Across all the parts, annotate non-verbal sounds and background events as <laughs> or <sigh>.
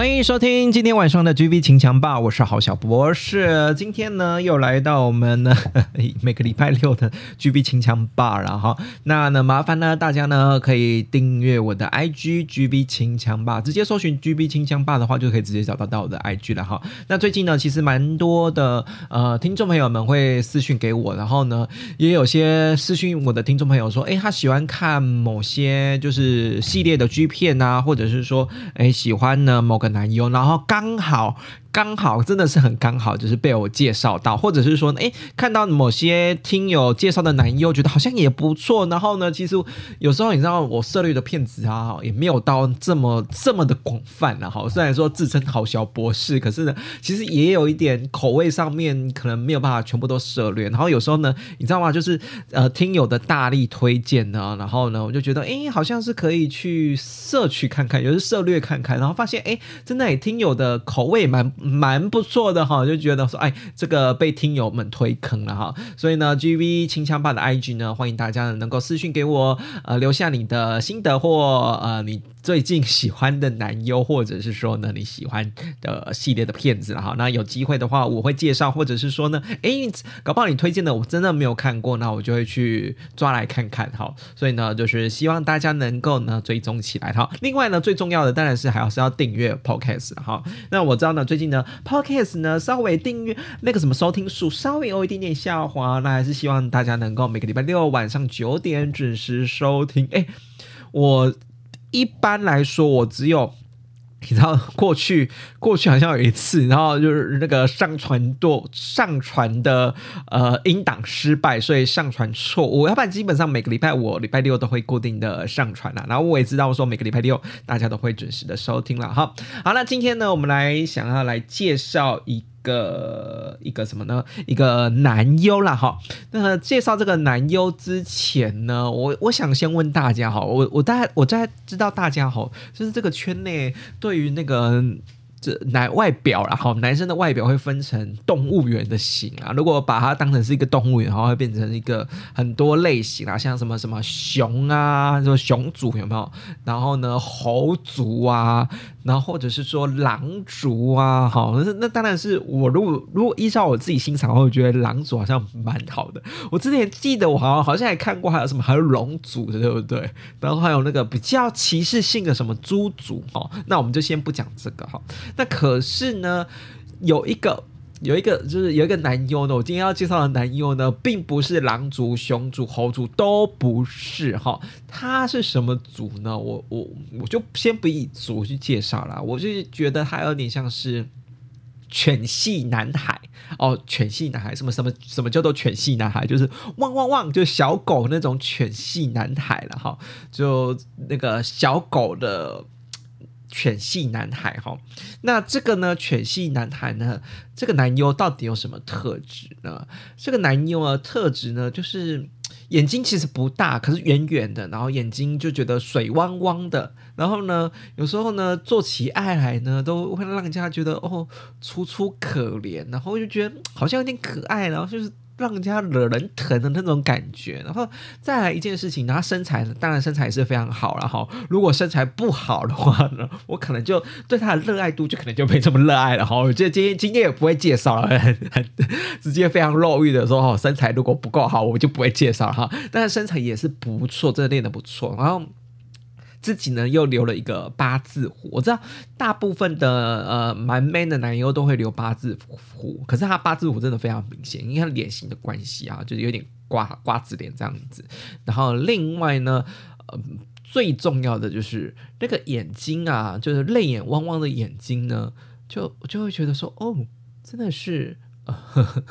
欢收听今天晚上的 GB 情强吧，我是郝小博士。今天呢，又来到我们呢 <laughs> 每个礼拜六的 GB 情强吧了哈。那呢，麻烦呢大家呢可以订阅我的 IG GB 情强吧，直接搜寻 GB 情强吧的话，就可以直接找到到我的 IG 了哈。那最近呢，其实蛮多的呃听众朋友们会私讯给我，然后呢，也有些私讯我的听众朋友说，哎，他喜欢看某些就是系列的 G 片啊，或者是说，哎，喜欢呢某个。男然后刚好。刚好真的是很刚好，就是被我介绍到，或者是说，哎，看到某些听友介绍的男优，觉得好像也不错。然后呢，其实有时候你知道，我涉猎的片子啊，也没有到这么这么的广泛了哈。虽然说自称好小博士，可是呢，其实也有一点口味上面可能没有办法全部都涉猎。然后有时候呢，你知道吗？就是呃，听友的大力推荐呢，然后呢，我就觉得，哎，好像是可以去摄取看看，也是涉略看看，然后发现，哎，真的，听友的口味蛮。<laughs> 蛮不错的哈，就觉得说，哎，这个被听友们推坑了哈，所以呢，G V 清枪霸的 I G 呢，欢迎大家能够私信给我，呃，留下你的心得或呃你。最近喜欢的男优，或者是说呢，你喜欢的系列的片子哈，那有机会的话，我会介绍，或者是说呢，哎，搞不好你推荐的我真的没有看过，那我就会去抓来看看哈。所以呢，就是希望大家能够呢追踪起来哈。另外呢，最重要的当然是还要是要订阅 Podcast 哈。那我知道呢，最近呢 Podcast 呢稍微订阅那个什么收听数稍微有一点点下滑，那还是希望大家能够每个礼拜六晚上九点准时收听。哎，我。一般来说，我只有你知道，过去过去好像有一次，然后就是那个上传多上传的呃音档失败，所以上传错误。要不然基本上每个礼拜五、礼拜六都会固定的上传啦。然后我也知道说每个礼拜六大家都会准时的收听了哈。好，那今天呢，我们来想要来介绍一。个一个什么呢？一个男优啦，哈。那介绍这个男优之前呢，我我想先问大家哈，我我大概我在知道大家哈，就是这个圈内对于那个。这男外表啦，好，男生的外表会分成动物园的型啊。如果把它当成是一个动物园，然后会变成一个很多类型啊，像什么什么熊啊，什么熊族有没有？然后呢，猴族啊，然后或者是说狼族啊，好，那那当然是我如果如果依照我自己欣赏，我觉得狼族好像蛮好的。我之前记得我好像好像还看过还有什么还有龙族的，对不对？然后还有那个比较歧视性的什么猪族哦。那我们就先不讲这个哈。那可是呢，有一个有一个就是有一个男优呢，我今天要介绍的男优呢，并不是狼族、熊族、猴族，都不是哈。他是什么族呢？我我我就先不以族去介绍了，我就觉得他有点像是犬系男孩哦，犬系男孩什么什么什么叫做犬系男孩？就是汪汪汪，就小狗那种犬系男孩了哈，就那个小狗的。犬系男孩哈，那这个呢？犬系男孩呢？这个男优到底有什么特质呢？这个男优啊，特质呢，就是 <tsk> 眼睛其实不大，可是圆圆的，然后眼睛就觉得水汪汪的，然后呢，有时候呢，做起爱来呢，都会让人家觉得哦，楚楚可怜，然后就觉得好像有点可爱，然后就是。让人家惹人疼的那种感觉，然后再来一件事情，他身材当然身材也是非常好了哈。如果身材不好的话呢，我可能就对他的热爱度就可能就没这么热爱了哈。我觉得今天今天也不会介绍了，很很直接非常肉欲的说哈，身材如果不够好，我就不会介绍哈。但是身材也是不错，真的练得不错，然后。自己呢又留了一个八字胡，我知道大部分的呃蛮 man 的男优都会留八字胡，可是他八字胡真的非常明显，因为他脸型的关系啊，就是有点瓜瓜子脸这样子。然后另外呢，呃最重要的就是那个眼睛啊，就是泪眼汪汪的眼睛呢，就就会觉得说哦，真的是。呵 <laughs> 呵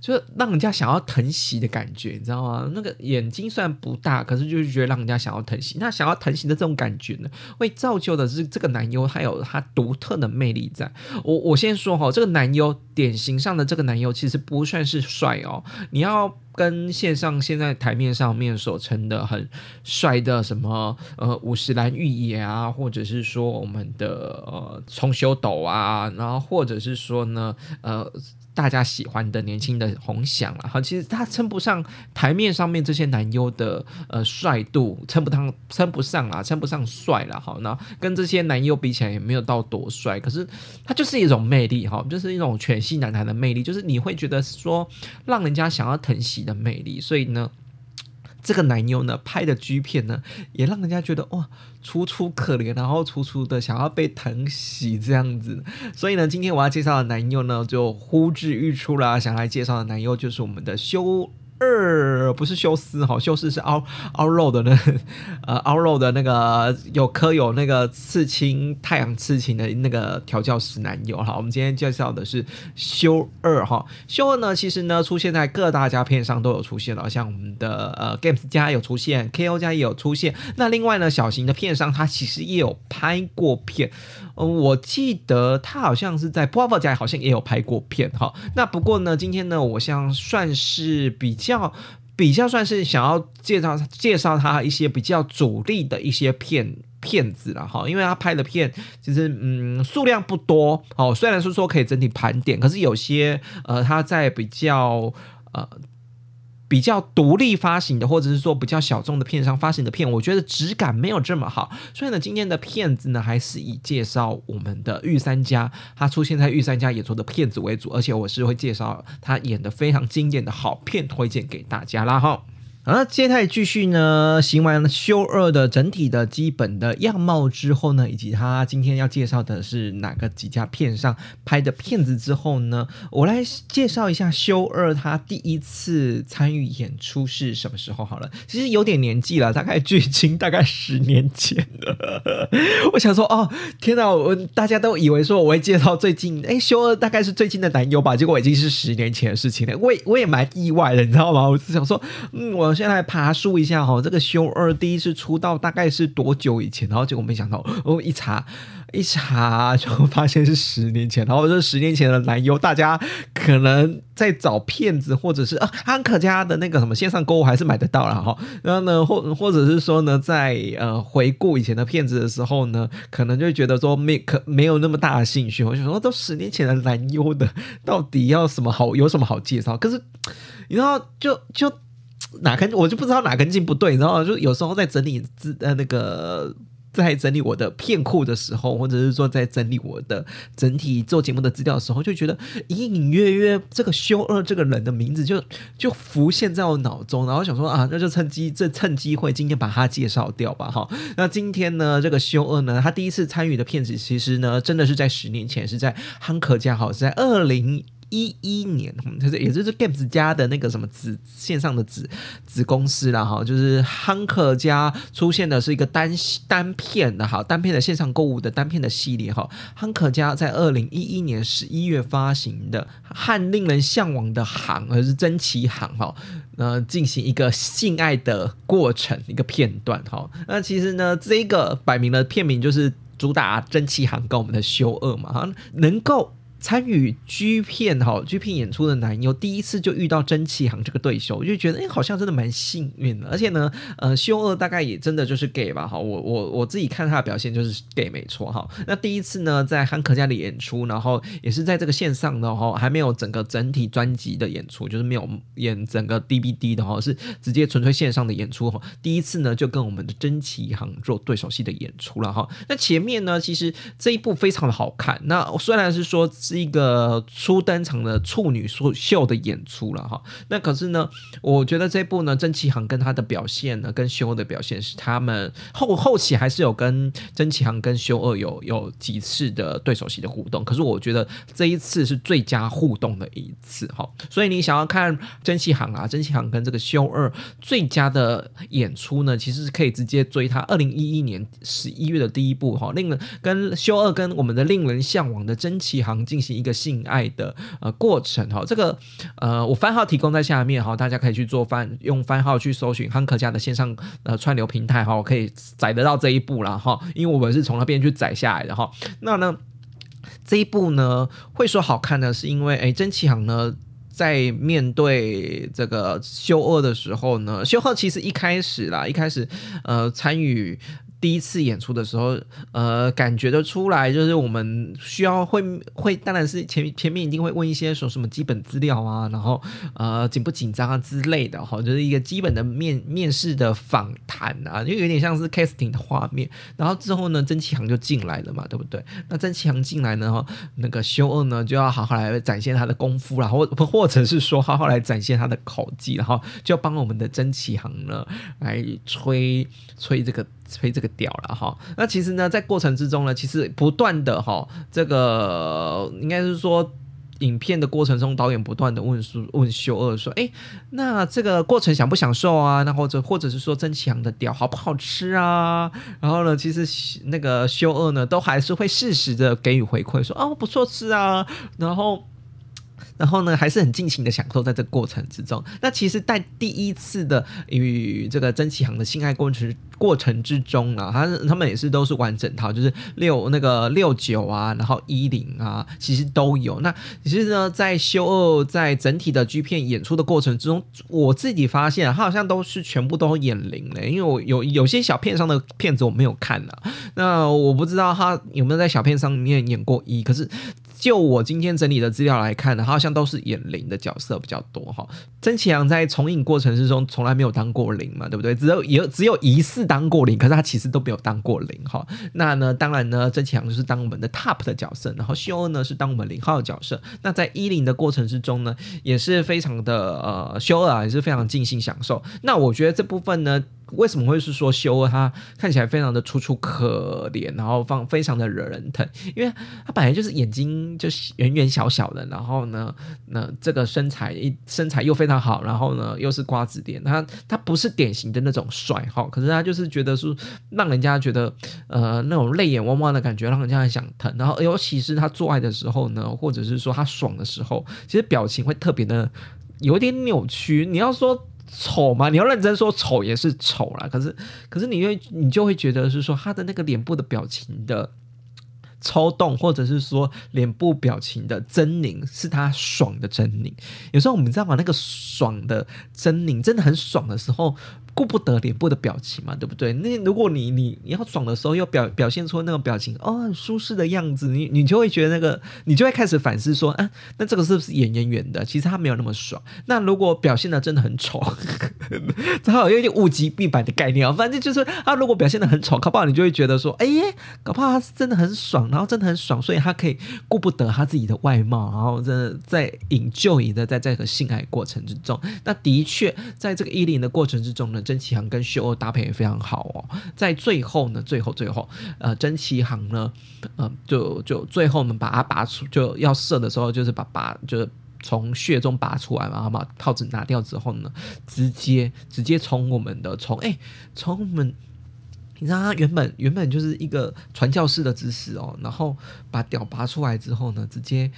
就是让人家想要疼惜的感觉，你知道吗？那个眼睛虽然不大，可是就是觉得让人家想要疼惜。那想要疼惜的这种感觉呢，会造就的是这个男优他有他独特的魅力在。我我先说哈，这个男优典型上的这个男优其实不算是帅哦，你要。跟线上现在台面上面所称的很帅的什么呃五十岚玉野啊，或者是说我们的呃重修斗啊，然后或者是说呢呃。大家喜欢的年轻的红翔了哈，其实他称不上台面上面这些男优的呃帅度，称不上称不上啊，称不上帅了哈。那跟这些男优比起来也没有到多帅，可是他就是一种魅力哈，就是一种全系男孩的魅力，就是你会觉得说让人家想要疼惜的魅力，所以呢。这个男优呢拍的 G 片呢，也让人家觉得哇楚楚可怜，然后楚楚的想要被疼惜这样子。所以呢，今天我要介绍的男优呢，就呼之欲出了。想来介绍的男优就是我们的修。二不是修斯哈，修斯是凹凹肉的那 <laughs> 呃凹肉的那个有颗有那个刺青太阳刺青的那个调教师男友哈。我们今天介绍的是修二哈，修二呢其实呢出现在各大家片上都有出现了，像我们的呃 Games 家有出现，KO 家也有出现。那另外呢小型的片商他其实也有拍过片。嗯，我记得他好像是在波波家好像也有拍过片哈。那不过呢，今天呢，我像算是比较比较算是想要介绍介绍他一些比较主力的一些片片子了哈。因为他拍的片其实嗯数量不多哦，虽然是说可以整体盘点，可是有些呃他在比较呃。比较独立发行的，或者是说比较小众的片商发行的片，我觉得质感没有这么好。所以呢，今天的片子呢，还是以介绍我们的御三家，他出现在御三家演出的片子为主，而且我是会介绍他演的非常经典的好片，推荐给大家啦哈。而接下来继续呢，行完了修二的整体的基本的样貌之后呢，以及他今天要介绍的是哪个几家片上拍的片子之后呢，我来介绍一下修二他第一次参与演出是什么时候好了。其实有点年纪了，大概距今大概十年前了。<laughs> 我想说，哦，天哪，我大家都以为说我会介绍最近，哎，修二大概是最近的男友吧，结果已经是十年前的事情了。我也我也蛮意外的，你知道吗？我是想说，嗯，我。先来爬树一下哈，这个修二第一次出道大概是多久以前？然后结果没想到，哦，一查一查就发现是十年前。然后这十年前的男优，大家可能在找骗子，或者是啊安可家的那个什么线上购物还是买得到了哈。然后呢，或或者是说呢，在呃回顾以前的骗子的时候呢，可能就觉得说没可没有那么大的兴趣。我就说，都十年前的男优的，到底要什么好？有什么好介绍？可是你知道，就就。<tsk> 哪根我就不知道哪根筋不对，你知道？就有时候在整理资呃那个在整理我的片库的时候，或者是说在整理我的整体做节目的资料的时候，就觉得隐隐约约这个修二这个人的名字就就浮现在我脑中，然后想说啊，那就趁机这趁机会今天把他介绍掉吧，哈。那今天呢，这个修二呢，他第一次参与的片子，其实呢，真的是在十年前，是在汉克家，好是在二零。一一年，就是也就是 Games 家的那个什么子线上的子子公司了哈，就是 Hunker 家出现的是一个单单片的哈，单片的线上购物的单片的系列哈。Hunker 家在二零一一年十一月发行的《和令人向往的行》，而是真奇行哈，呃，进行一个性爱的过程一个片段哈。那其实呢，这个摆明了片名就是主打真奇航跟我们的修二嘛哈，能够。参与 G 片哈 G 片演出的男优，第一次就遇到真气行这个对手，我就觉得哎，好像真的蛮幸运的。而且呢，呃，修二大概也真的就是 gay 吧哈，我我我自己看他的表现就是 gay 没错哈。那第一次呢，在汉克家里演出，然后也是在这个线上的哈，还没有整个整体专辑的演出，就是没有演整个 DVD 的哈，是直接纯粹线上的演出哈。第一次呢，就跟我们的真气行做对手戏的演出了哈。那前面呢，其实这一部非常的好看。那虽然是说。是一个初登场的处女秀秀的演出了哈，那可是呢，我觉得这部呢，曾启航跟他的表现呢，跟修二的表现是他们后后期还是有跟曾启航跟修二有有几次的对手戏的互动，可是我觉得这一次是最佳互动的一次哈，所以你想要看曾启航啊，曾启航跟这个修二最佳的演出呢，其实是可以直接追他二零一一年十一月的第一部哈，令人跟修二跟我们的令人向往的曾启航进。一个性爱的呃过程哈。这个呃我番号提供在下面哈，大家可以去做番用番号去搜寻汉克家的线上呃串流平台哈，我可以载得到这一步了哈。因为我们是从那边去载下来的哈。那呢这一部呢会说好看呢，是因为哎真奇航呢。在面对这个修二的时候呢，修二其实一开始啦，一开始呃参与。第一次演出的时候，呃，感觉得出来，就是我们需要会会，当然是前前面一定会问一些说什么基本资料啊，然后呃紧不紧张啊之类的哈，就是一个基本的面面试的访谈啊，就有点像是 casting 的画面。然后之后呢，曾启航就进来了嘛，对不对？那曾启航进来呢，那个修二呢就要好好来展现他的功夫啦，或或者是说好好来展现他的口技，然后就要帮我们的曾启航呢来吹吹这个。吹这个屌了哈，那其实呢，在过程之中呢，其实不断的哈，这个应该是说，影片的过程中，导演不断的问说问修二说，哎，那这个过程享不享受啊？那或者或者是说曾强的屌好不好吃啊？然后呢，其实那个修二呢，都还是会适时的给予回馈，说哦不错吃啊，然后。然后呢，还是很尽情的享受在这个过程之中。那其实，在第一次的与这个曾启航的性爱过程过程之中啊，他他们也是都是完整套，就是六那个六九啊，然后一零啊，其实都有。那其实呢，在修二在整体的 G 片演出的过程之中，我自己发现他好像都是全部都演零了，因为我有有些小片上的片子我没有看啊，那我不知道他有没有在小片上面演过一，可是。就我今天整理的资料来看呢，好像都是演零的角色比较多哈。曾启阳在重影过程之中从来没有当过零嘛，对不对？只有有只有疑似当过零，可是他其实都没有当过零哈。那呢，当然呢，曾启阳就是当我们的 top 的角色，然后秀恩呢是当我们零号的角色。那在一零的过程之中呢，也是非常的呃，秀恩啊也是非常尽兴享受。那我觉得这部分呢。为什么会是说修他看起来非常的楚楚可怜，然后放非常的惹人疼？因为他本来就是眼睛就圆圆小小的，然后呢，那这个身材一身材又非常好，然后呢又是瓜子脸，他他不是典型的那种帅哈，可是他就是觉得是让人家觉得呃那种泪眼汪汪的感觉，让人家很想疼。然后尤其是他做爱的时候呢，或者是说他爽的时候，其实表情会特别的有点扭曲。你要说。丑吗？你要认真说丑也是丑啦，可是可是你会你就会觉得是说他的那个脸部的表情的抽动，或者是说脸部表情的狰狞，是他爽的狰狞。有时候我们知道吗？那个爽的狰狞真的很爽的时候。顾不得脸部的表情嘛，对不对？那如果你你你要爽的时候，又表表现出那种表情哦，很舒适的样子，你你就会觉得那个，你就会开始反思说，啊，那这个是不是演员演的？其实他没有那么爽。那如果表现的真的很丑，<laughs> 正好有点物极必反的概念啊。反正就是他如果表现的很丑，搞不好你就会觉得说，哎，搞不好他是真的很爽，然后真的很爽，所以他可以顾不得他自己的外貌，然后真的在引咎你的在这个性爱过程之中。那的确，在这个依恋的过程之中呢。曾启航跟秀二搭配也非常好哦，在最后呢，最后最后，呃，曾启航呢，嗯，就就最后我们，把它拔出，就要射的时候，就是把拔，就是从血中拔出来嘛，然后把套子拿掉之后呢，直接直接从我们的从哎从我们，你知道他原本原本就是一个传教士的姿势哦，然后把屌拔出来之后呢，直接。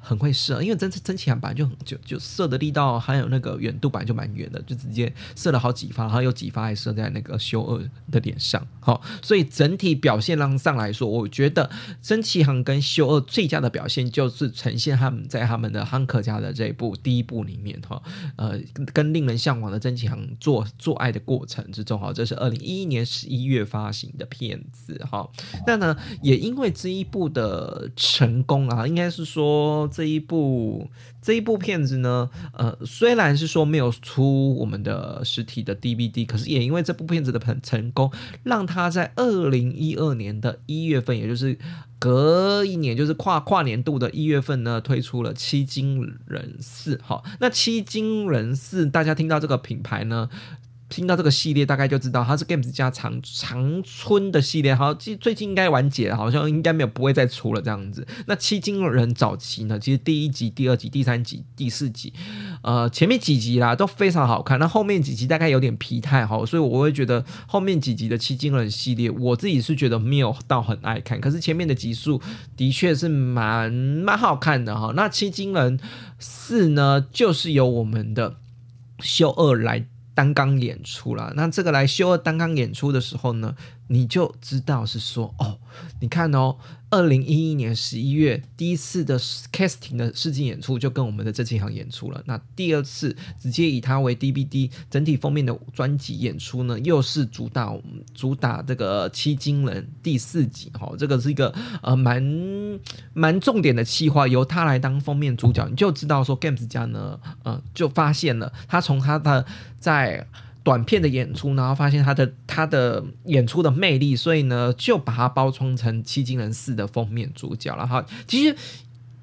很会射，因为真真起来本来就就就射的力道还有那个远度本来就蛮远的，就直接射了好几发，然后有几发还射在那个修二的脸上，好，所以整体表现上上来说，我觉得真奇航跟修二最佳的表现就是呈现他们在他们的汉克家的这一部第一部里面哈，呃，跟令人向往的真奇航做做爱的过程之中哈，这是二零一一年十一月发行的片子哈，那呢也因为这一部的成功啊，应该是说。这一部这一部片子呢，呃，虽然是说没有出我们的实体的 DVD，可是也因为这部片子的很成功，让他在二零一二年的一月份，也就是隔一年，就是跨跨年度的一月份呢，推出了《七金人四》。好，那《七金人四》，大家听到这个品牌呢？听到这个系列，大概就知道它是 Games 家长长春的系列。好，最最近应该完结了，好像应该没有不会再出了这样子。那七金人早期呢，其实第一集、第二集、第三集、第四集，呃，前面几集啦都非常好看。那后面几集大概有点疲态哈，所以我会觉得后面几集的七金人系列，我自己是觉得没有到很爱看。可是前面的集数的确是蛮蛮好看的哈。那七金人四呢，就是由我们的修二来。单刚演出了，那这个来修二单刚演出的时候呢，你就知道是说哦，你看哦，二零一一年十一月第一次的 casting 的试镜演出就跟我们的郑敬航演出了，那第二次直接以他为 DVD 整体封面的专辑演出呢，又是主打主打这个七金人第四集哈，这个是一个呃蛮蛮重点的企划，由他来当封面主角，你就知道说 Games 家呢，呃，就发现了他从他的在短片的演出，然后发现他的他的演出的魅力，所以呢就把它包装成《七金人四》的封面主角了哈。其实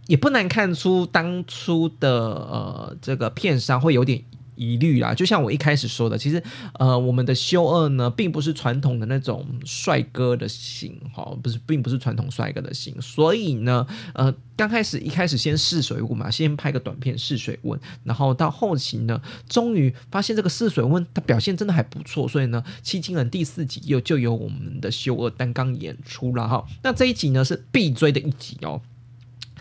也不难看出当初的呃这个片商会有点。疑虑啦，就像我一开始说的，其实呃，我们的修二呢，并不是传统的那种帅哥的型，哈，不是，并不是传统帅哥的型，所以呢，呃，刚开始一开始先试水温嘛，先拍个短片试水温，然后到后期呢，终于发现这个试水温它表现真的还不错，所以呢，七金人第四集又就由我们的修二单纲演出了哈，那这一集呢是必追的一集哦，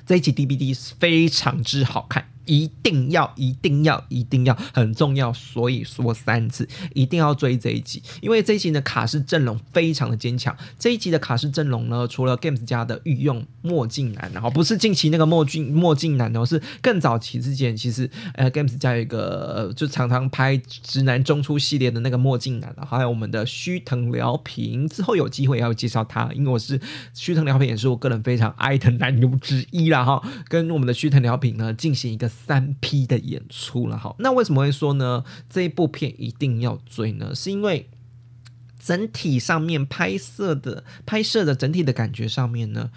这一集 DVD 是非常之好看。一定要，一定要，一定要，很重要，所以说三次，一定要追这一集，因为这一集的卡式阵容非常的坚强。这一集的卡式阵容呢，除了 Games 家的御用墨镜男，然后不是近期那个墨镜墨镜男哦，是更早期之前，其实呃 Games 家有一个就常常拍直男中出系列的那个墨镜男，还有我们的须藤辽平，之后有机会要介绍他，因为我是须藤辽平，也是我个人非常爱的男优之一啦哈，跟我们的须藤辽平呢进行一个。三批的演出了哈，那为什么会说呢？这一部片一定要追呢？是因为整体上面拍摄的拍摄的整体的感觉上面呢。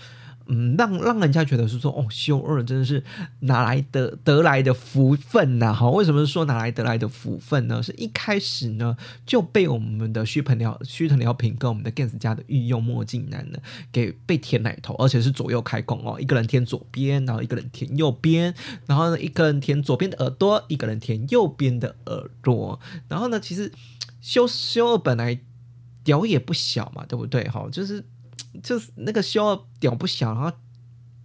嗯，让让人家觉得是说，哦，修二真的是哪来的得来的福分呐？哈，为什么说哪来得来的福分呢？是一开始呢就被我们的虚盆疗虚藤疗平跟我们的 Gans 家的御用墨镜男呢给被舔奶头，而且是左右开弓哦，一个人舔左边，然后一个人舔右边，然后呢一个人舔左边的耳朵，一个人舔右边的耳朵，然后呢其实修修二本来屌也不小嘛，对不对？哈，就是。就是那个修二屌不小，然后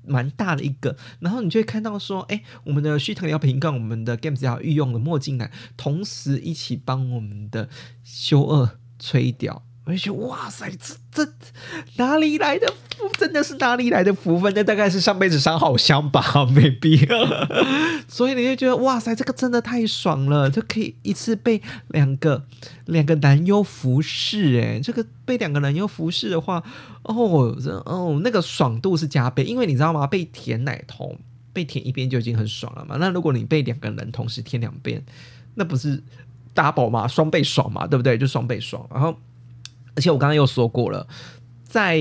蛮大的一个，然后你就会看到说，哎，我们的须藤要平跟我们的 Games 要御用的墨镜男，同时一起帮我们的修二吹屌。我就觉得哇塞，这这哪里来的福？真的是哪里来的福分？那大概是上辈子烧好香吧，没必要。所以你就觉得哇塞，这个真的太爽了，就可以一次被两个两个男优服侍。哎，这个被两个男优服侍的话，哦，哦，那个爽度是加倍。因为你知道吗？被舔奶头，被舔一边就已经很爽了嘛。那如果你被两个人同时舔两边，那不是 double 吗？双倍爽嘛，对不对？就双倍爽。然后。而且我刚刚又说过了。在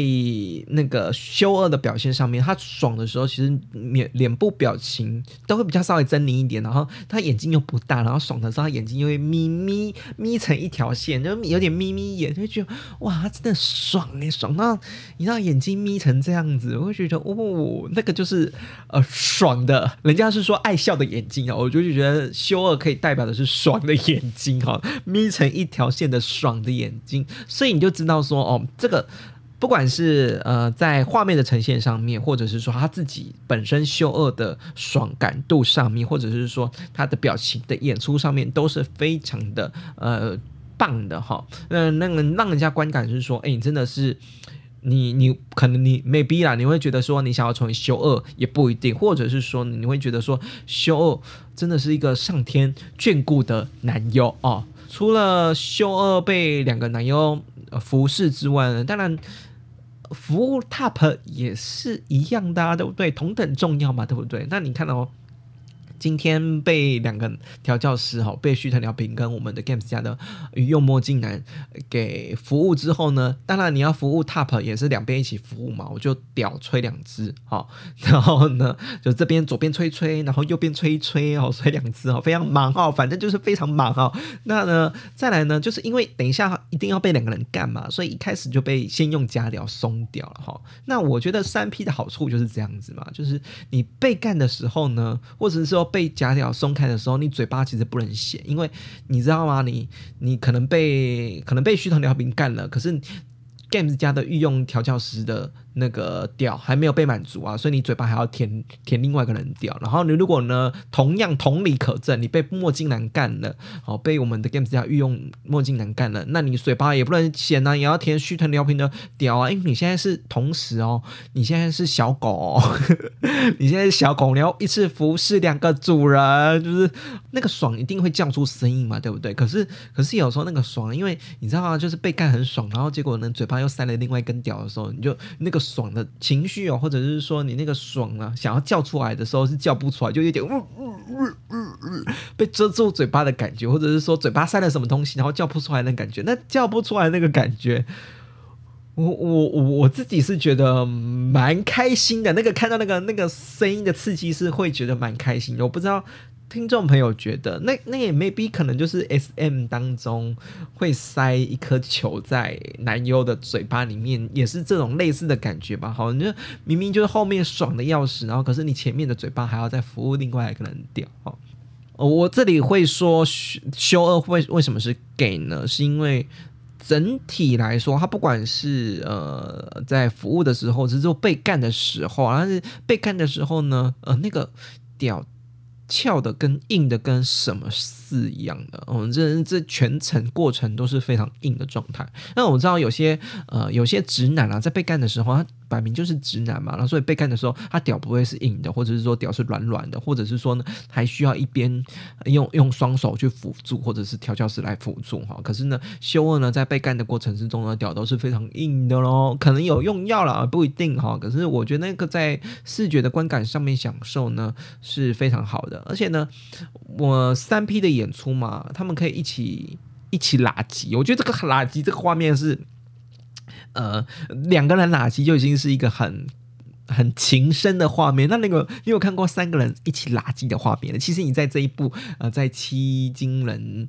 那个修二的表现上面，他爽的时候，其实脸脸部表情都会比较稍微狰狞一点，然后他眼睛又不大，然后爽的时候，他眼睛又会眯眯眯成一条线，就有点眯眯眼，就觉得哇，他真的爽哎，爽到你知道眼睛眯成这样子，我会觉得哦，那个就是呃爽的，人家是说爱笑的眼睛啊，我就觉得修二可以代表的是爽的眼睛哈，眯成一条线的爽的眼睛，所以你就知道说哦，这个。不管是呃在画面的呈现上面，或者是说他自己本身秀二的爽感度上面，或者是说他的表情的演出上面，都是非常的呃棒的哈。嗯，那个让人家观感是说，哎，你真的是你你可能你没必啦，你会觉得说你想要成为修二也不一定，或者是说你会觉得说修二真的是一个上天眷顾的男优哦。除了修二被两个男优服侍之外呢，当然。服务 top 也是一样的，啊对不对？同等重要嘛，对不对？那你看哦，今天被两个调教师哈，被须藤辽平跟我们的 Games 家的鱼用墨镜男给服务之后呢，当然你要服务 Top 也是两边一起服务嘛，我就屌吹两只哈，<laughs> 然后呢就这边左边吹吹，然后右边吹一吹哦，吹两只哦，非常忙哦，反正就是非常忙哦。那呢再来呢，就是因为等一下一定要被两个人干嘛，所以一开始就被先用加疗松掉了哈。那我觉得三 P 的好处就是这样子嘛，就是你被干的时候呢，或者是说。被夹条松开的时候，你嘴巴其实不能写，因为你知道吗？你你可能被可能被虚藤辽平干了，可是 Games 家的御用调教师的。那个屌还没有被满足啊，所以你嘴巴还要舔舔另外一个人屌。然后你如果呢，同样同理可证，你被墨镜男干了，哦，被我们的 Games 家御用墨镜男干了，那你嘴巴也不能闲啊，也要舔虚藤辽平的屌啊。因为你现在是同时哦，你现在是小狗，<laughs> 你现在是小狗，你要一次服侍两个主人，就是那个爽一定会叫出声音嘛，对不对？可是可是有时候那个爽，因为你知道吗？就是被干很爽，然后结果呢，嘴巴又塞了另外一根屌的时候，你就那个。爽的情绪哦，或者是说你那个爽啊，想要叫出来的时候是叫不出来，就有点呜呜呜呜被遮住嘴巴的感觉，或者是说嘴巴塞了什么东西，然后叫不出来的感觉。那叫不出来那个感觉，我我我我自己是觉得蛮开心的。那个看到那个那个声音的刺激是会觉得蛮开心的。我不知道。听众朋友觉得，那那也 maybe 可能就是 S M 当中会塞一颗球在男优的嘴巴里面，也是这种类似的感觉吧？好，你就明明就是后面爽的要死，然后可是你前面的嘴巴还要再服务另外一个人掉。哦，我这里会说修二会为什么是 gay 呢？是因为整体来说，他不管是呃在服务的时候，是做被干的时候，但是被干的时候呢，呃那个屌。翘的跟硬的跟什么似一样的，我们这这全程过程都是非常硬的状态。那我知道有些呃有些直男啊，在被干的时候他。摆明就是直男嘛，然后所以被干的时候，他屌不会是硬的，或者是说屌是软软的，或者是说呢，还需要一边用用双手去辅助，或者是调教师来辅助哈。可是呢，修二呢，在被干的过程之中呢，屌都是非常硬的喽，可能有用药了，不一定哈。可是我觉得那个在视觉的观感上面享受呢是非常好的，而且呢，我三 P 的演出嘛，他们可以一起一起拉机，我觉得这个拉机这个画面是。呃，两个人垃圾就已经是一个很很情深的画面。那那个你有看过三个人一起垃圾的画面其实你在这一部呃，在七金人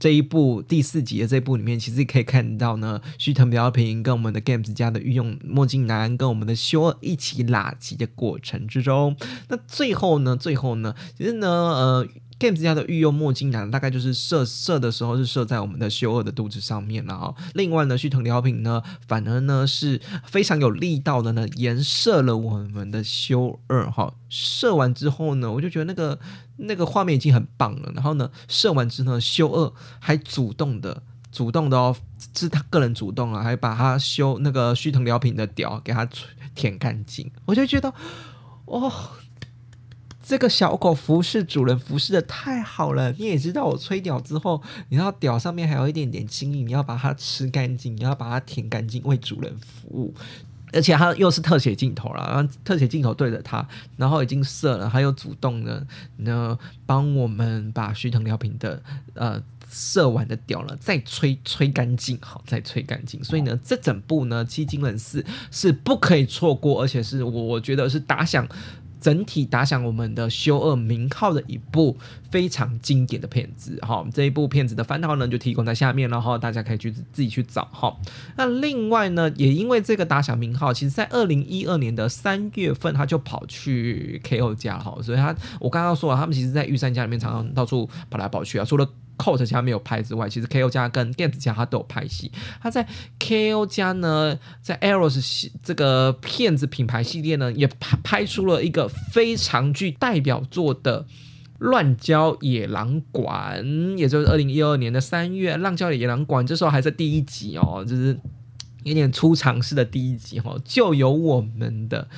这一部第四集的这一部里面，其实可以看到呢，须藤标平跟我们的 Games 家的御用墨镜男跟我们的修一起垃圾的过程之中，那最后呢，最后呢，其实呢，呃。Games 家的御用墨镜男大概就是射射的时候是射在我们的修二的肚子上面了哈。另外呢，须藤辽平呢，反而呢是非常有力道的呢，延射了我们的修二哈。射完之后呢，我就觉得那个那个画面已经很棒了。然后呢，射完之后，修二还主动的主动的哦，是他个人主动啊，还把他修那个须藤辽平的屌给他舔干净。我就觉得，哦。这个小狗服侍主人服侍的太好了，你也知道我吹屌之后，你知道屌上面还有一点点精液，你要把它吃干净，你要把它舔干净，为主人服务。而且它又是特写镜头了，然后特写镜头对着它，然后已经射了，它又主动的呢，帮我们把徐腾疗平的呃射完的屌了再吹吹干净，好再吹干净。所以呢，这整部呢《七金人四》是不可以错过，而且是我觉得是打响。整体打响我们的修二名号的一部非常经典的片子，哈，这一部片子的番号呢就提供在下面了哈，大家可以去自己去找哈。那另外呢，也因为这个打响名号，其实在二零一二年的三月份，他就跑去 KO 家哈，所以他我刚刚说了，他们其实在玉山家里面常常到处跑来跑去啊，除了。Cot 家没有拍之外，其实 KO 家跟 Games 家他都有拍戏。他在 KO 家呢，在 Eros 系这个骗子品牌系列呢，也拍拍出了一个非常具代表作的《乱交野狼馆》，也就是二零一二年的三月，《浪交野狼馆》这时候还在第一集哦，就是有点出场式的第一集哈，就有我们的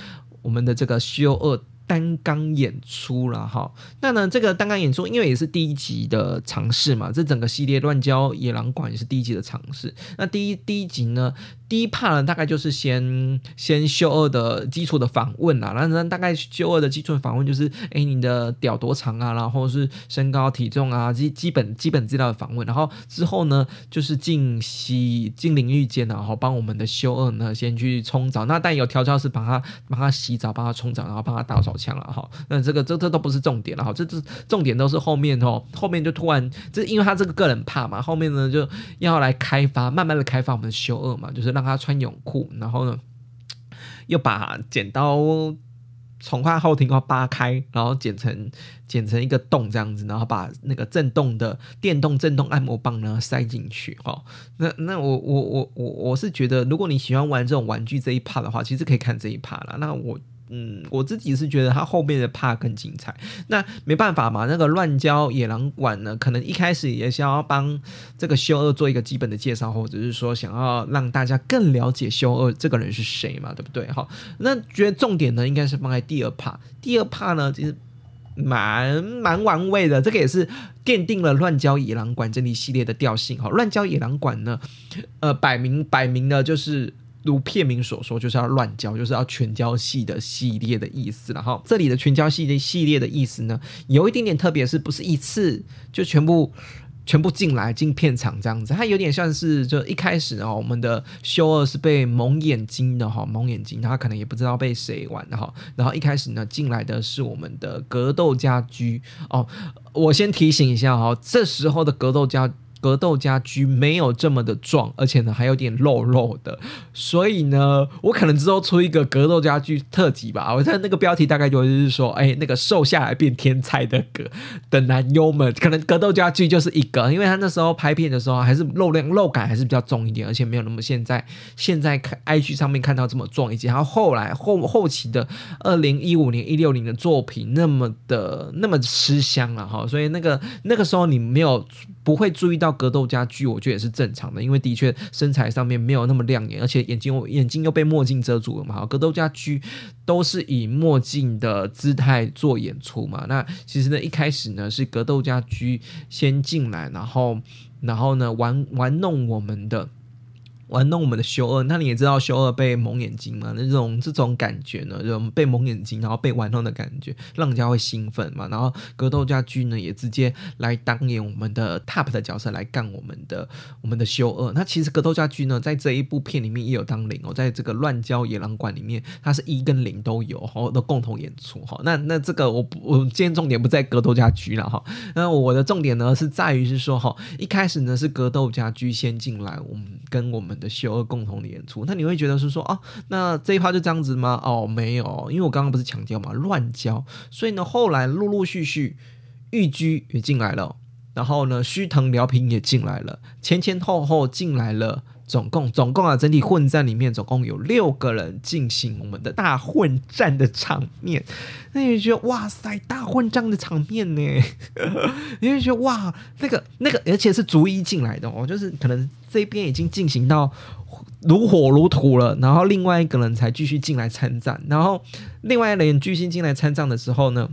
我们的这个修二。单缸演出了哈，那呢这个单缸演出，因为也是第一集的尝试嘛，这整个系列《乱交野狼馆》也是第一集的尝试。那第一第一集呢，第一趴呢，大概就是先先修二的基础的访问啦，然后大概修二的基础访问就是，哎，你的屌多长啊，然后是身高体重啊，基基本基本资料的访问，然后之后呢，就是进洗进淋浴间，然后帮我们的修二呢先去冲澡，那但有调教师帮他帮他洗澡，帮他冲澡，然后帮他打手枪了哈，那这个这这都不是重点了哈，这这重点都是后面哦，后面就突然这因为他这个个人怕嘛，后面呢就要来开发，慢慢的开发我们的修二嘛，就是。让他穿泳裤，然后呢，又把剪刀从他后庭后扒开，然后剪成剪成一个洞这样子，然后把那个震动的电动震动按摩棒呢塞进去。哈，那那我我我我我是觉得，如果你喜欢玩这种玩具这一趴的话，其实可以看这一趴了。那我。嗯，我自己是觉得他后面的怕更精彩。那没办法嘛，那个乱交野狼馆呢，可能一开始也是要帮这个修二做一个基本的介绍，或者是说想要让大家更了解修二这个人是谁嘛，对不对？好，那觉得重点呢，应该是放在第二怕。第二怕呢，其实蛮蛮玩味的，这个也是奠定了乱交野狼馆这一系列的调性。哈，乱交野狼馆呢，呃，摆明摆明的就是。如片名所说，就是要乱交，就是要全交系的系列的意思了哈。这里的全交系列系列的意思呢，有一点点特别，是不是一次就全部全部进来进片场这样子？它有点像是就一开始哦，我们的修二是被蒙眼睛的哈，蒙眼睛，他可能也不知道被谁玩的哈。然后一开始呢，进来的是我们的格斗家居哦。我先提醒一下哈，这时候的格斗家。格斗家居没有这么的壮，而且呢还有点肉肉的，所以呢，我可能之后出一个格斗家居特辑吧。我在那个标题大概就是说，哎，那个瘦下来变天才的格的男优们，可能格斗家居就是一个，因为他那时候拍片的时候还是肉量肉感还是比较重一点，而且没有那么现在现在看 IG 上面看到这么壮一些。然后后来后后期的二零一五年一六年的作品那么的那么吃香了哈，所以那个那个时候你没有不会注意到。格斗家居，我觉得也是正常的，因为的确身材上面没有那么亮眼，而且眼睛眼睛又被墨镜遮住了嘛。格斗家居都是以墨镜的姿态做演出嘛。<laughs> 那其实呢，一开始呢是格斗家居先进来，然后然后呢玩玩弄我们的。玩弄我们的修二，那你也知道修二被蒙眼睛嘛？那种这种感觉呢，这种被蒙眼睛，然后被玩弄的感觉，让人家会兴奋嘛。然后格斗家居呢，也直接来当演我们的 top 的角色来干我们的我们的修二。那其实格斗家居呢，在这一部片里面也有当零哦，在这个乱交野狼馆里面，它是一跟零都有哈，都共同演出哈。那那这个我我今天重点不在格斗家居了哈。那我的重点呢是在于是说哈，一开始呢是格斗家居先进来，我们跟我们。的秀儿共同的演出，那你会觉得是说啊，那这一趴就这样子吗？哦，没有，因为我刚刚不是强调嘛，乱交，所以呢，后来陆陆续续玉居也进来了，然后呢，须藤辽平也进来了，前前后后进来了。总共总共啊，整体混战里面总共有六个人进行我们的大混战的场面，那你就觉得哇塞，大混战的场面呢？<laughs> 你会觉得哇，那个那个，而且是逐一进来的哦，就是可能这边已经进行到如火如荼了，然后另外一个人才继续进来参战，然后另外一个人继续进来参战的时候呢？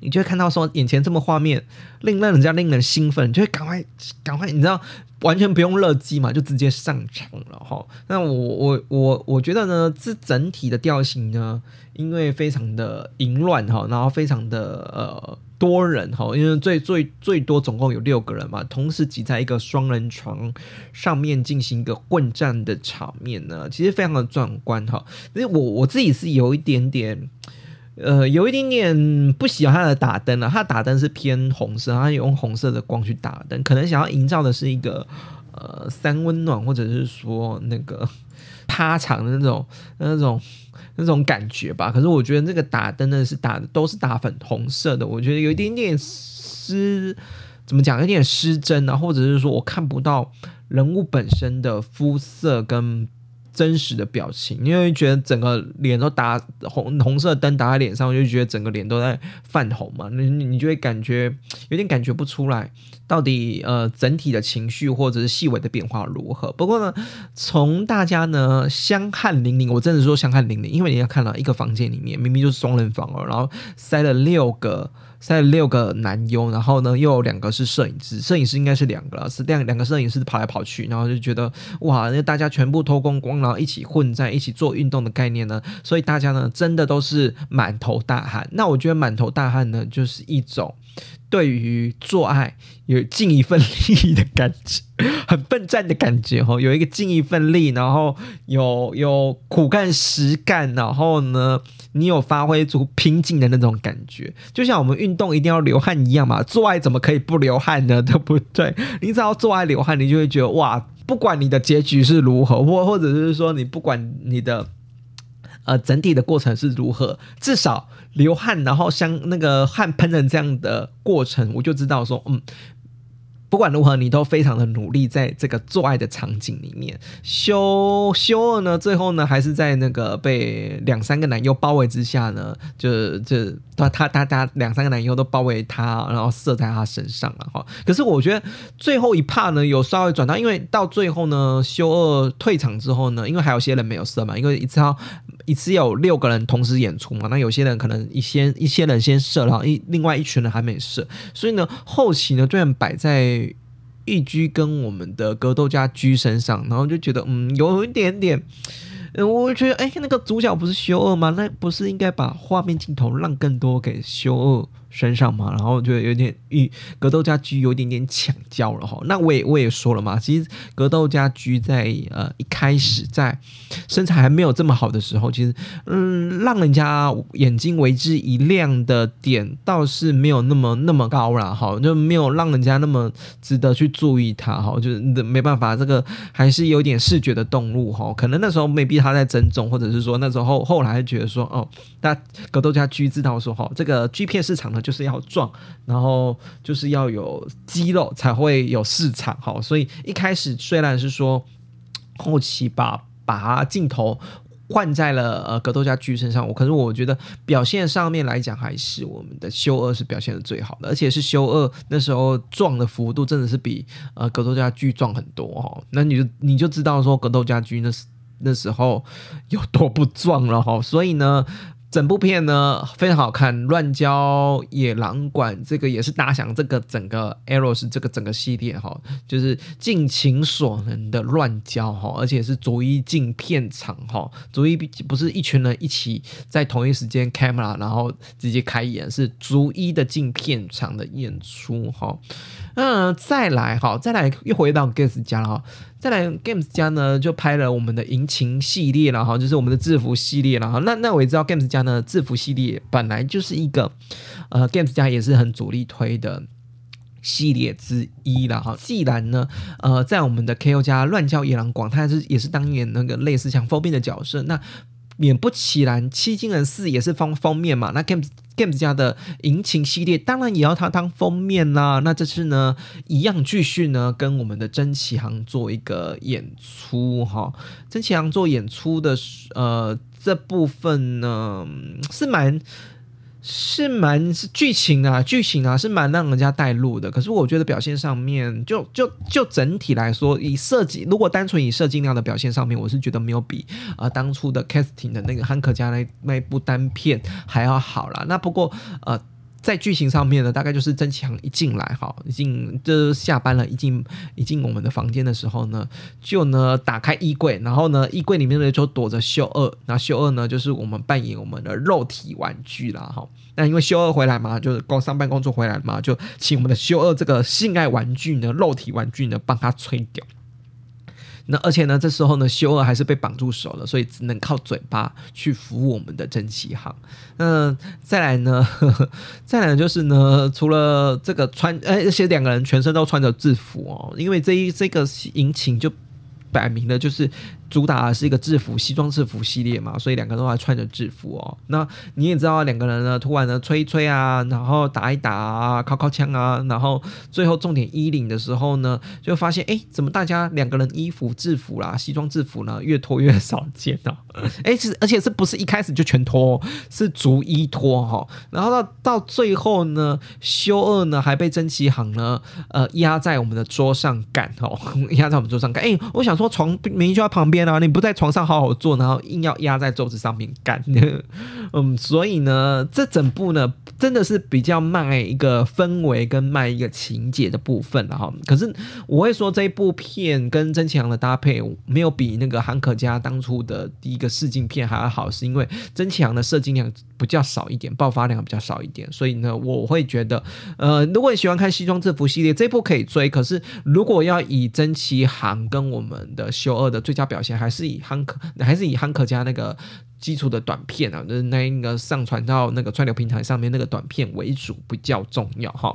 你就会看到说眼前这么画面，令让人家令人兴奋，就会赶快赶快，你知道完全不用热机嘛，就直接上场了哈。那我我我我觉得呢，这整体的调性呢，因为非常的淫乱哈，然后非常的呃多人哈，因为最最最多总共有六个人嘛，同时挤在一个双人床上面进行一个混战的场面呢，其实非常的壮观哈。因为我我自己是有一点点。呃，有一点点不喜欢它的打灯了，它打灯是偏红色，它用红色的光去打灯，可能想要营造的是一个呃三温暖，或者是说那个 <laughs> 趴场的那种那种那种感觉吧。可是我觉得那个打灯呢是打都是打粉红色的，我觉得有一点点失，怎么讲，有点失真啊，或者是说我看不到人物本身的肤色跟。真实的表情，因为觉得整个脸都打红红色灯打在脸上，我就觉得整个脸都在泛红嘛，你你就会感觉有点感觉不出来，到底呃整体的情绪或者是细微的变化如何。不过呢，从大家呢相看淋漓，我真的说相看淋漓，因为你要看到一个房间里面明明就是双人房哦，然后塞了六个。塞了六个男优，然后呢又有两个是摄影师，摄影师应该是两个了，是两两个摄影师跑来跑去，然后就觉得哇，那大家全部脱光光，然后一起混在一起做运动的概念呢，所以大家呢真的都是满头大汗。那我觉得满头大汗呢，就是一种。对于做爱有尽一份力的感觉，很奋战的感觉哈，有一个尽一份力，然后有有苦干实干，然后呢，你有发挥出拼劲的那种感觉，就像我们运动一定要流汗一样嘛，做爱怎么可以不流汗呢？对不对？你只要做爱流汗，你就会觉得哇，不管你的结局是如何，或或者是说你不管你的。呃，整体的过程是如何？至少流汗，然后像那个汗喷成这样的过程，我就知道说，嗯。不管如何，你都非常的努力，在这个做爱的场景里面，修修二呢，最后呢，还是在那个被两三个男优包围之下呢，就就他他他他两三个男优都包围他，然后射在他身上了哈。可是我觉得最后一帕呢，有稍微转到，因为到最后呢，修二退场之后呢，因为还有些人没有射嘛，因为一次要一次有六个人同时演出嘛，那有些人可能一些一些人先射，然后一另外一群人还没射，所以呢，后期呢，虽然摆在。一居跟我们的格斗家居身上，然后就觉得嗯，有一点点，我觉得哎，那个主角不是修二吗？那不是应该把画面镜头让更多给修二？身上嘛，然后就有点与格斗家居有点点抢焦了哈。那我也我也说了嘛，其实格斗家居在呃一开始在身材还没有这么好的时候，其实嗯让人家眼睛为之一亮的点倒是没有那么那么高了哈，就没有让人家那么值得去注意他哈，就是没办法，这个还是有点视觉的动物哈。可能那时候没必他在增重，或者是说那时候后来觉得说哦，那格斗家居知道说哈，这个 G 片市场的就是要壮，然后就是要有肌肉才会有市场哈。所以一开始虽然是说后期把把镜头换在了呃格斗家居身上，我可是我觉得表现上面来讲，还是我们的修二是表现的最好的，而且是修二那时候壮的幅度真的是比呃格斗家居壮很多哈。那你就你就知道说格斗家居那那时候有多不壮了哈。所以呢。整部片呢非常好看，乱交野狼馆这个也是打响这个整个 Eros 这个整个系列哈，就是尽情所能的乱交哈，而且是逐一进片场哈，逐一不是一群人一起在同一时间 camera 然后直接开演，是逐一的进片场的演出哈。嗯，再来哈，再来又回到 Games 家了哈，再来 Games 家呢就拍了我们的迎情系列了哈，就是我们的制服系列了哈。那那我也知道 Games 家呢制服系列本来就是一个呃 Games 家也是很主力推的系列之一了哈。既然呢呃在我们的 KO 家乱叫野狼广，他是也是当年那个类似像封面的角色，那免不其然七金人四也是封封面嘛，那 Games。Games 家的引擎系列当然也要他当封面啦。那这次呢，一样继续呢，跟我们的曾奇航做一个演出哈。曾奇航做演出的呃这部分呢，是蛮。是蛮剧情啊，剧情啊是蛮让人家带入的。可是我觉得表现上面，就就就整体来说，以设计如果单纯以设计量的表现上面，我是觉得没有比啊当初的 casting 的那个汉克家那那部单片还要好啦。那不过呃。在剧情上面呢，大概就是曾强一进来哈，已经就是下班了，一进一进我们的房间的时候呢，就呢打开衣柜，然后呢衣柜里面呢就躲着秀二，那秀二呢就是我们扮演我们的肉体玩具啦哈。那因为秀二回来嘛，就是刚上班工作回来嘛，就请我们的秀二这个性爱玩具呢，肉体玩具呢帮他吹掉。那而且呢，这时候呢，修二还是被绑住手了，所以只能靠嘴巴去扶我们的蒸汽航。那再来呢，<laughs> 再来就是呢，除了这个穿，而且两个人全身都穿着制服哦，因为这一这个引擎就摆明了就是。主打的是一个制服西装制服系列嘛，所以两个人都还穿着制服哦。那你也知道，两个人呢突然呢吹一吹啊，然后打一打啊，靠靠枪啊，然后最后重点衣领的时候呢，就发现哎，怎么大家两个人衣服制服啦，西装制服呢越脱越少见呢？<laughs> 哎，是而且是不是一开始就全脱，是逐一脱哈。然后到到最后呢，修二呢还被真奇行呢呃压在我们的桌上干哦，<laughs> 压在我们桌上干。哎，我想说床明明就在旁边。边啊，你不在床上好好做，然后硬要压在桌子上面干。<laughs> 嗯，所以呢，这整部呢真的是比较卖一个氛围跟卖一个情节的部分了哈。可是我会说这一部片跟曾启阳的搭配没有比那个韩可家当初的第一个试镜片还要好，是因为曾启阳的设计量比较少一点，爆发量比较少一点，所以呢，我会觉得，呃，如果你喜欢看西装制服系列，这部可以追。可是如果要以真崎行跟我们的修二的最佳表现，还是以汉克还是以汉克家那个基础的短片啊，那那个上传到那个串流平台上面那个短片为主比较重要哈。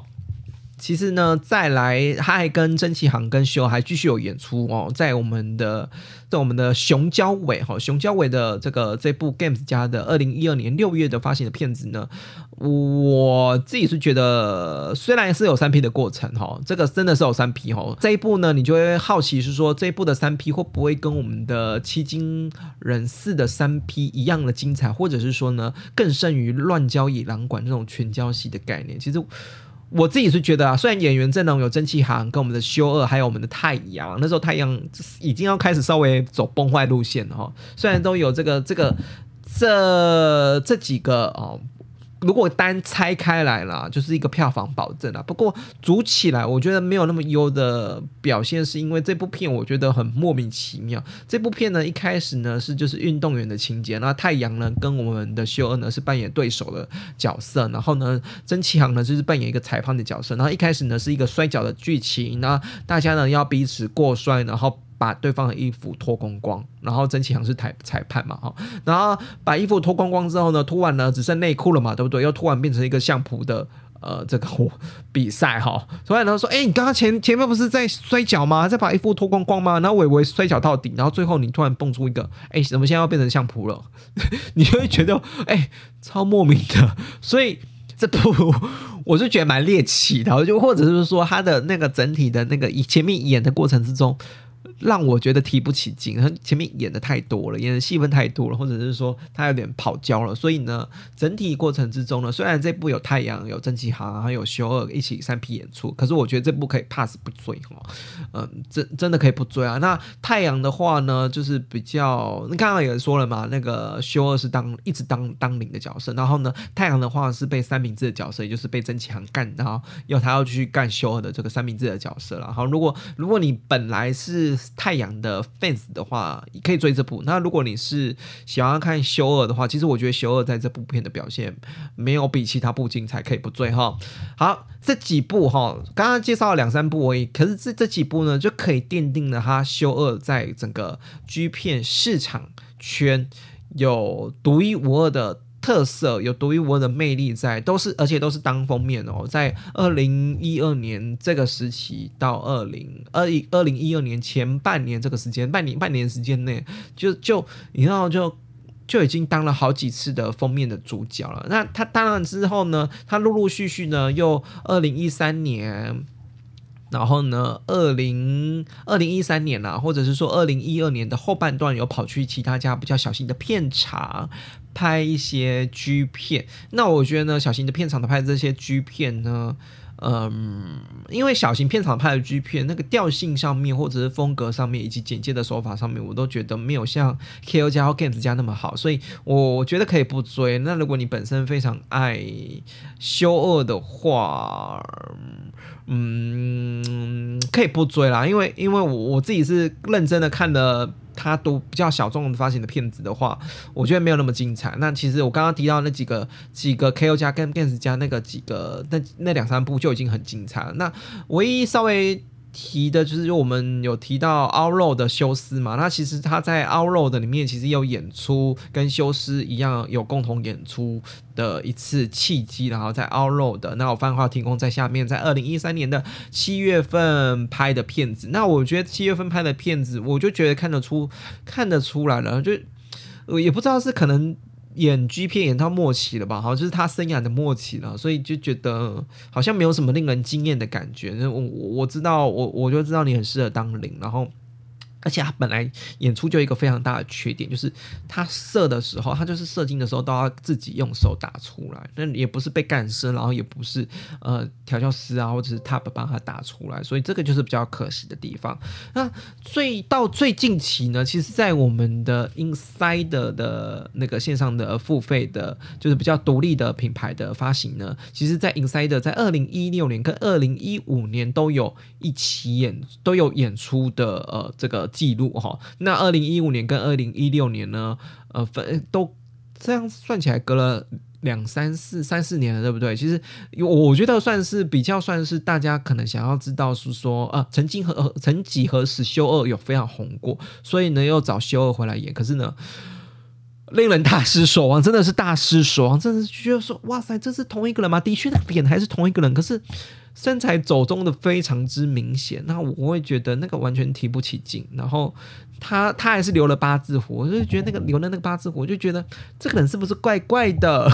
其实呢，再来他还跟曾启航跟修还继续有演出哦，在我们的在我们的熊交尾哈，熊交尾的这个这部 Games 家的二零一二年六月的发行的片子呢，我自己是觉得虽然是有三 P 的过程哈，这个真的是有三 P 哈，这一部呢，你就会好奇是说这一部的三 P 会不会跟我们的七金人四的三 P 一样的精彩，或者是说呢更胜于乱交野狼馆这种全交戏的概念，其实。我自己是觉得啊，虽然演员阵容有蒸汽航跟我们的修二，还有我们的太阳，那时候太阳已经要开始稍微走崩坏路线了哈。虽然都有这个这个这这几个哦。如果单拆开来了，就是一个票房保证了。不过组起来，我觉得没有那么优的表现，是因为这部片我觉得很莫名其妙。这部片呢，一开始呢是就是运动员的情节，那太阳呢跟我们的秀恩呢是扮演对手的角色，然后呢曾启航呢就是扮演一个裁判的角色。然后一开始呢是一个摔跤的剧情，那大家呢要彼此过摔，然后。把对方的衣服脱光光，然后曾启航是裁裁判嘛，哈，然后把衣服脱光光之后呢，突然呢只剩内裤了嘛，对不对？又突然变成一个相扑的呃这个比赛哈，所以呢说，哎，你刚刚前前面不是在摔跤吗？在把衣服脱光光吗？然后我以为摔跤到底，然后最后你突然蹦出一个，哎，怎么现在要变成相扑了？<laughs> 你就会觉得，哎，超莫名的。所以这部我是觉得蛮猎奇的，就或者是说他的那个整体的那个前面演的过程之中。让我觉得提不起劲，他前面演的太多了，演的戏份太多了，或者是说他有点跑焦了，所以呢，整体过程之中呢，虽然这部有太阳、有曾启航还有修二一起三 P 演出，可是我觉得这部可以 pass 不追哈，嗯，真真的可以不追啊。那太阳的话呢，就是比较，你刚刚也说了嘛，那个修二是当一直当当领的角色，然后呢，太阳的话是被三明治的角色，也就是被曾启航干，然后要他要去干修二的这个三明治的角色了。好，如果如果你本来是太阳的 fans 的话，可以追这部。那如果你是想要看修二的话，其实我觉得修二在这部片的表现没有比其他部精彩，可以不追哈。好，这几部哈，刚刚介绍了两三部而已，可是这这几部呢，就可以奠定了他修二在整个 G 片市场圈有独一无二的。特色有独一无二的魅力在，都是而且都是当封面哦。在二零一二年这个时期到二零二一二零一二年前半年这个时间，半年半年时间内，就就你知道就就已经当了好几次的封面的主角了。那他当然之后呢，他陆陆续续呢，又二零一三年。然后呢，二零二零一三年啊，或者是说二零一二年的后半段，有跑去其他家比较小型的片场拍一些 G 片。那我觉得呢，小型的片场的拍这些 G 片呢。嗯，因为小型片场拍的 G 片，那个调性上面，或者是风格上面，以及剪接的手法上面，我都觉得没有像 K.O. 加或 Games 加那么好，所以我觉得可以不追。那如果你本身非常爱修二的话，嗯，可以不追啦，因为因为我我自己是认真的看的。他都比较小众发行的片子的话，我觉得没有那么精彩。那其实我刚刚提到那几个几个 K.O. 加跟 Gans 加那个几个那那两三部就已经很精彩了。那唯一稍微。提的就是我们有提到 Outro 的修斯嘛，那其实他在 Outro 的里面其实有演出跟修斯一样有共同演出的一次契机，然后在 Outro 的那我番话提供在下面，在二零一三年的七月份拍的片子，那我觉得七月份拍的片子，我就觉得看得出看得出来了，就也不知道是可能。演 G 片演到末期了吧？好像就是他生涯的末期了，所以就觉得好像没有什么令人惊艳的感觉。我我我知道，我我就知道你很适合当零，然后而且他本来演出就一个非常大的缺点，就是他射的时候，他就是射精的时候都要自己用手打出来，那也不是被干涉，然后也不是呃调教师啊或者是 TAP 帮他打出来，所以这个就是比较可惜的地方。那最到最近期呢，其实，在我们的 Inside 的那个线上的付费的，就是比较独立的品牌的发行呢，其实，在 Inside 在二零一六年跟二零一五年都有一起演都有演出的呃这个。记录哈，那二零一五年跟二零一六年呢，呃，分都这样算起来隔了两三四三四年了，对不对？其实我觉得算是比较算是大家可能想要知道是说，呃，曾经和曾几何时修二有非常红过，所以呢又找修二回来演，可是呢，令人大失所望，真的是大失所望，真的是觉得说，哇塞，这是同一个人吗？的确，那脸还是同一个人，可是。身材走中的非常之明显，那我会觉得那个完全提不起劲。然后他他还是留了八字胡，我就觉得那个留了那个八字胡，我就觉得这个人是不是怪怪的？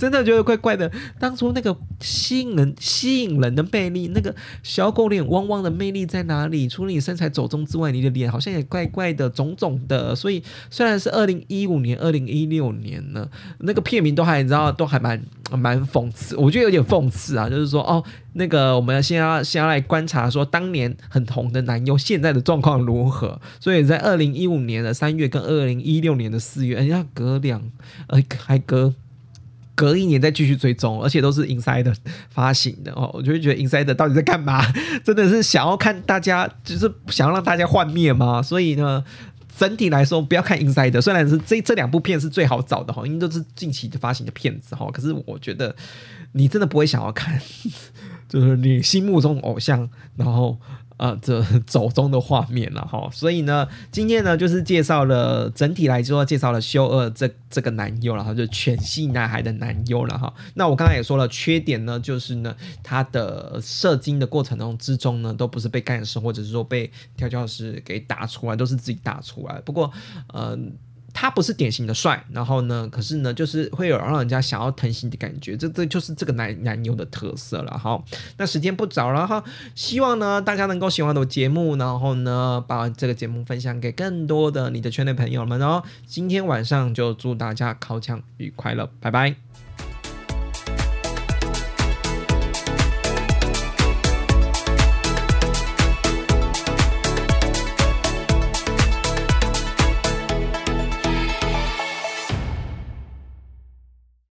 真的觉得怪怪的。当初那个吸引人、吸引人的魅力，那个小狗脸汪汪的魅力在哪里？除了你身材走中之外，你的脸好像也怪怪的、肿肿的。所以虽然是二零一五年、二零一六年呢，那个片名都还你知道，都还蛮蛮讽刺。我觉得有点讽刺啊，就是说哦，那个我们先要先要来观察说当年很红的男优现在的状况如何。所以在二零一五年的三月跟二零一六年的四月，哎家，隔两呃还隔。隔一年再继续追踪，而且都是 Inside 发行的哦，我就会觉得 Inside 到底在干嘛？<laughs> 真的是想要看大家，就是想要让大家幻灭吗？所以呢，整体来说不要看 Inside，虽然是这这两部片是最好找的哈，因为都是近期的发行的片子哈，可是我觉得你真的不会想要看，<laughs> 就是你心目中偶像，然后。呃，这 <laughs> 走中的画面了哈，所以呢，今天呢就是介绍了整体来说，介绍了修二这这个男优，然后就全系男孩的男优了哈。那我刚才也说了，缺点呢就是呢，他的射精的过程中之中呢，都不是被干涉，或者是说被调教师给打出来，都是自己打出来。不过，嗯。他不是典型的帅，然后呢，可是呢，就是会有让人家想要疼惜的感觉，这这就是这个男男优的特色了哈。那时间不早了哈，希望呢大家能够喜欢的节目，然后呢把这个节目分享给更多的你的圈内朋友们哦。今天晚上就祝大家考枪愉快了，拜拜。